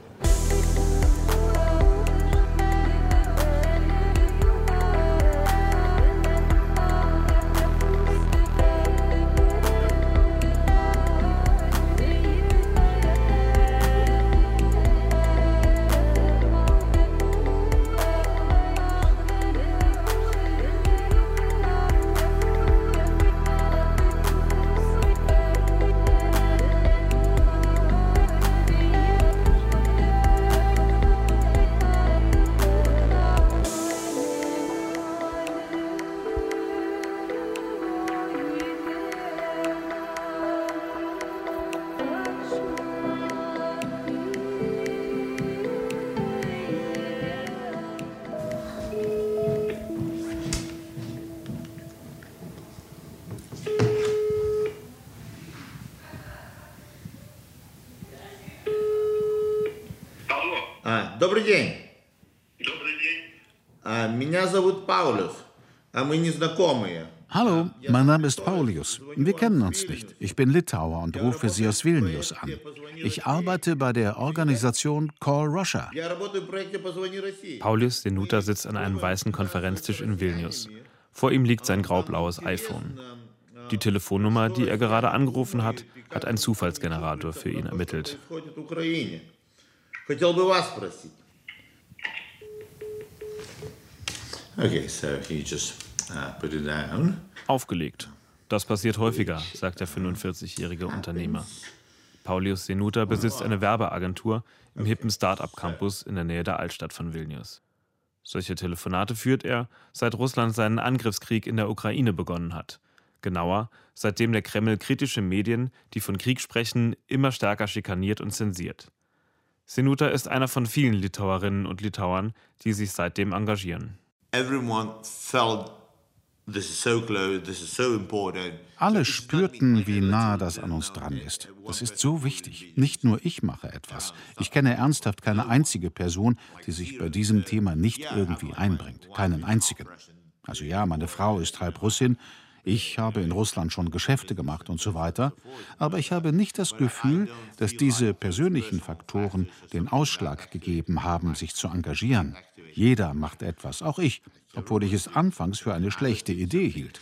Hallo, mein Name ist Paulius. Wir kennen uns nicht. Ich bin Litauer und rufe Sie aus Vilnius an. Ich arbeite bei der Organisation Call Russia. Paulius Denuta sitzt an einem weißen Konferenztisch in Vilnius. Vor ihm liegt sein graublaues iPhone. Die Telefonnummer, die er gerade angerufen hat, hat ein Zufallsgenerator für ihn ermittelt. Okay, so he just Aufgelegt. Das passiert häufiger, sagt der 45-jährige Unternehmer. Paulius Senuta besitzt eine Werbeagentur im hippen Start-up-Campus in der Nähe der Altstadt von Vilnius. Solche Telefonate führt er, seit Russland seinen Angriffskrieg in der Ukraine begonnen hat. Genauer, seitdem der Kreml kritische Medien, die von Krieg sprechen, immer stärker schikaniert und zensiert. Senuta ist einer von vielen Litauerinnen und Litauern, die sich seitdem engagieren. Everyone felt Alle spürten, wie nah das an uns dran ist. Das ist so wichtig. Nicht nur ich mache etwas. Ich kenne ernsthaft keine einzige Person, die sich bei diesem Thema nicht irgendwie einbringt. Keinen einzigen. Also ja, meine Frau ist halb Russin. Ich habe in Russland schon Geschäfte gemacht und so weiter. Aber ich habe nicht das Gefühl, dass diese persönlichen Faktoren den Ausschlag gegeben haben, sich zu engagieren. Jeder macht etwas, auch ich, obwohl ich es anfangs für eine schlechte Idee hielt.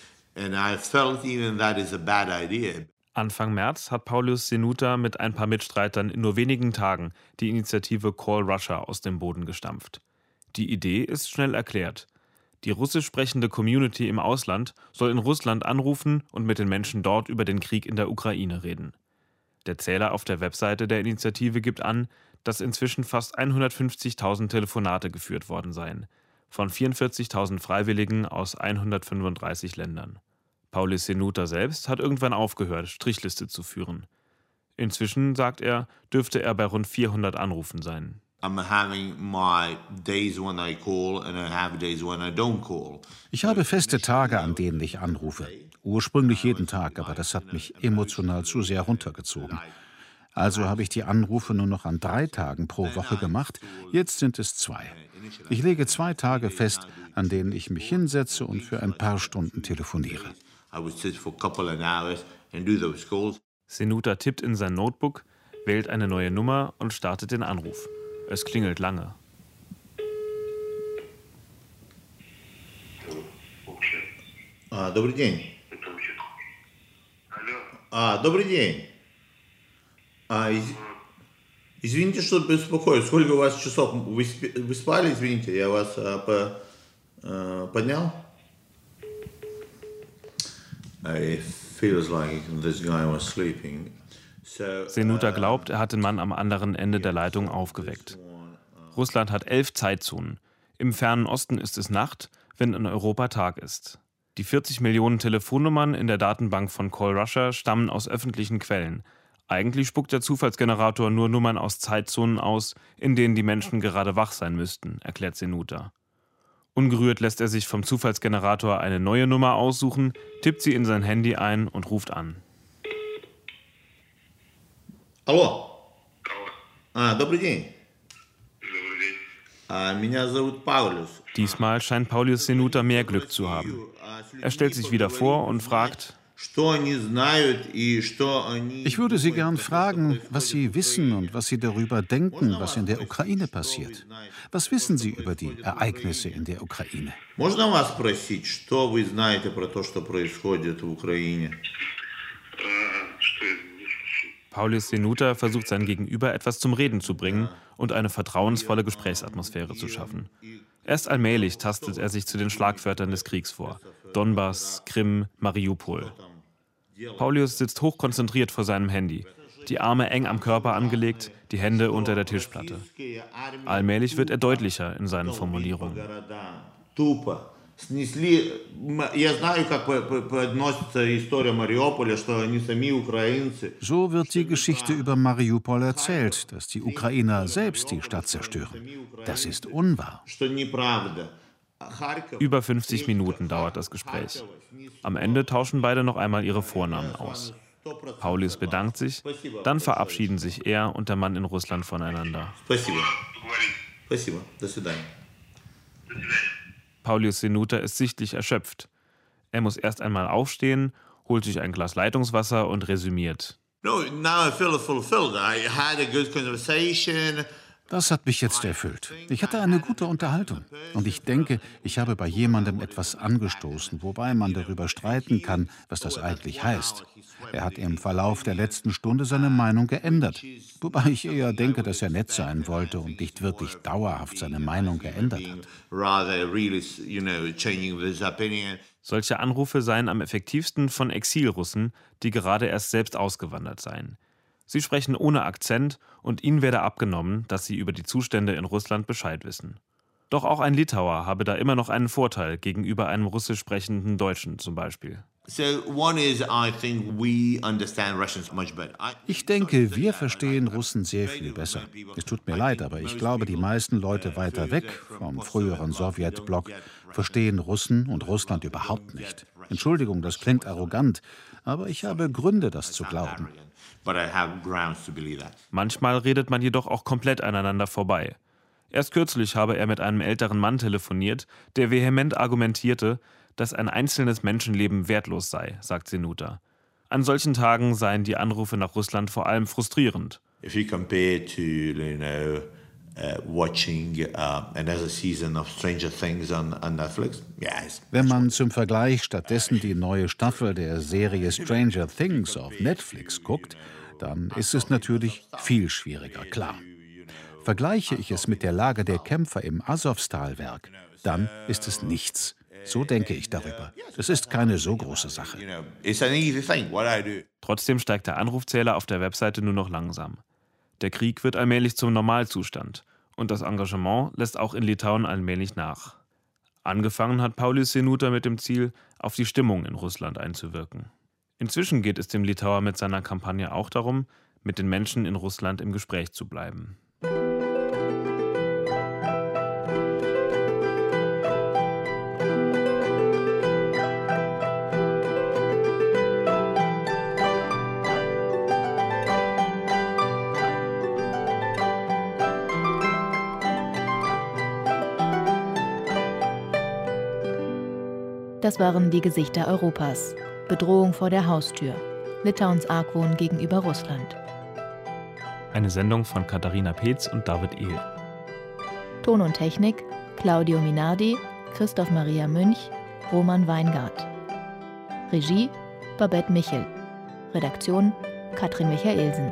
Anfang März hat Paulus Senuta mit ein paar Mitstreitern in nur wenigen Tagen die Initiative Call Russia aus dem Boden gestampft. Die Idee ist schnell erklärt. Die russisch sprechende Community im Ausland soll in Russland anrufen und mit den Menschen dort über den Krieg in der Ukraine reden. Der Zähler auf der Webseite der Initiative gibt an, dass inzwischen fast 150.000 Telefonate geführt worden seien, von 44.000 Freiwilligen aus 135 Ländern. Paulis Senuta selbst hat irgendwann aufgehört, Strichliste zu führen. Inzwischen, sagt er, dürfte er bei rund 400 Anrufen sein. Ich habe feste Tage, an denen ich anrufe. Ursprünglich jeden Tag, aber das hat mich emotional zu sehr runtergezogen. Also habe ich die Anrufe nur noch an drei Tagen pro Woche gemacht. Jetzt sind es zwei. Ich lege zwei Tage fest, an denen ich mich hinsetze und für ein paar Stunden telefoniere. Senuta tippt in sein Notebook, wählt eine neue Nummer und startet den Anruf. Es klingelt lange. А, добрый день. А, добрый день. А, из... Извините, что беспокою. Сколько у вас часов? Вы, спи... Вы спали, извините, я вас а, по... а, поднял? It feels like this guy was sleeping. Senuta glaubt, er hat den Mann am anderen Ende der Leitung aufgeweckt. Russland hat elf Zeitzonen. Im fernen Osten ist es Nacht, wenn in Europa Tag ist. Die 40 Millionen Telefonnummern in der Datenbank von Call Russia stammen aus öffentlichen Quellen. Eigentlich spuckt der Zufallsgenerator nur Nummern aus Zeitzonen aus, in denen die Menschen gerade wach sein müssten, erklärt Senuta. Ungerührt lässt er sich vom Zufallsgenerator eine neue Nummer aussuchen, tippt sie in sein Handy ein und ruft an. Алло. А, добрый день. А, меня зовут Паулюс. Diesmal scheint Paulius Senuta mehr Glück zu haben. Er stellt sich wieder vor und fragt, ich würde Sie gern fragen, was Sie wissen und was Sie darüber denken, was in der Ukraine passiert. Was wissen Sie über die Ereignisse in der Ukraine? Можно вас спросить, что вы знаете про то, что происходит в Украине? Paulius Senuta versucht sein Gegenüber etwas zum Reden zu bringen und eine vertrauensvolle Gesprächsatmosphäre zu schaffen. Erst allmählich tastet er sich zu den Schlagwörtern des Kriegs vor. Donbass, Krim, Mariupol. Paulius sitzt hochkonzentriert vor seinem Handy, die Arme eng am Körper angelegt, die Hände unter der Tischplatte. Allmählich wird er deutlicher in seinen Formulierungen. снесли... Я знаю, как подносится история Мариуполя, что они сами украинцы. So wird die Geschichte über Mariupol erzählt, dass die Ukrainer selbst die Stadt zerstören. Das ist unwahr. Что неправда. Über 50 Minuten dauert das Gespräch. Am Ende tauschen beide noch einmal ihre Vornamen aus. Paulius bedankt sich, dann verabschieden sich er und der Mann in Russland voneinander. Paulius Senuta ist sichtlich erschöpft. Er muss erst einmal aufstehen, holt sich ein Glas Leitungswasser und resümiert. No, now I feel fulfilled. I had a good conversation. Das hat mich jetzt erfüllt. Ich hatte eine gute Unterhaltung. Und ich denke, ich habe bei jemandem etwas angestoßen, wobei man darüber streiten kann, was das eigentlich heißt. Er hat im Verlauf der letzten Stunde seine Meinung geändert. Wobei ich eher denke, dass er nett sein wollte und nicht wirklich dauerhaft seine Meinung geändert hat. Solche Anrufe seien am effektivsten von Exilrussen, die gerade erst selbst ausgewandert seien. Sie sprechen ohne Akzent und ihnen werde abgenommen, dass sie über die Zustände in Russland Bescheid wissen. Doch auch ein Litauer habe da immer noch einen Vorteil gegenüber einem russisch sprechenden Deutschen zum Beispiel. Ich denke, wir verstehen Russen sehr viel besser. Es tut mir leid, aber ich glaube, die meisten Leute weiter weg vom früheren Sowjetblock verstehen Russen und Russland überhaupt nicht. Entschuldigung, das klingt arrogant, aber ich habe Gründe, das zu glauben. Manchmal redet man jedoch auch komplett aneinander vorbei. Erst kürzlich habe er mit einem älteren Mann telefoniert, der vehement argumentierte, dass ein einzelnes Menschenleben wertlos sei, sagt Senuta. An solchen Tagen seien die Anrufe nach Russland vor allem frustrierend. If you compare to, you know, uh, watching uh, another season of Stranger Things on, on Netflix, yes. Wenn man zum Vergleich stattdessen die neue Staffel der Serie Stranger Things auf Netflix guckt, dann ist es natürlich viel schwieriger, klar. Vergleiche ich es mit der Lage der Kämpfer im Asowstal-Werk, dann ist es nichts. So denke ich darüber. Es ist keine so große Sache. Trotzdem steigt der Anrufzähler auf der Webseite nur noch langsam. Der Krieg wird allmählich zum Normalzustand und das Engagement lässt auch in Litauen allmählich nach. Angefangen hat Paulius Senuta mit dem Ziel, auf die Stimmung in Russland einzuwirken. Inzwischen geht es dem Litauer mit seiner Kampagne auch darum, mit den Menschen in Russland im Gespräch zu bleiben. Das waren die Gesichter Europas. Bedrohung vor der Haustür. Litauens Argwohn gegenüber Russland. Eine Sendung von Katharina Peetz und David Ehl. Ton und Technik Claudio Minardi, Christoph Maria Münch, Roman Weingart. Regie Babette Michel. Redaktion Katrin Michaelsen.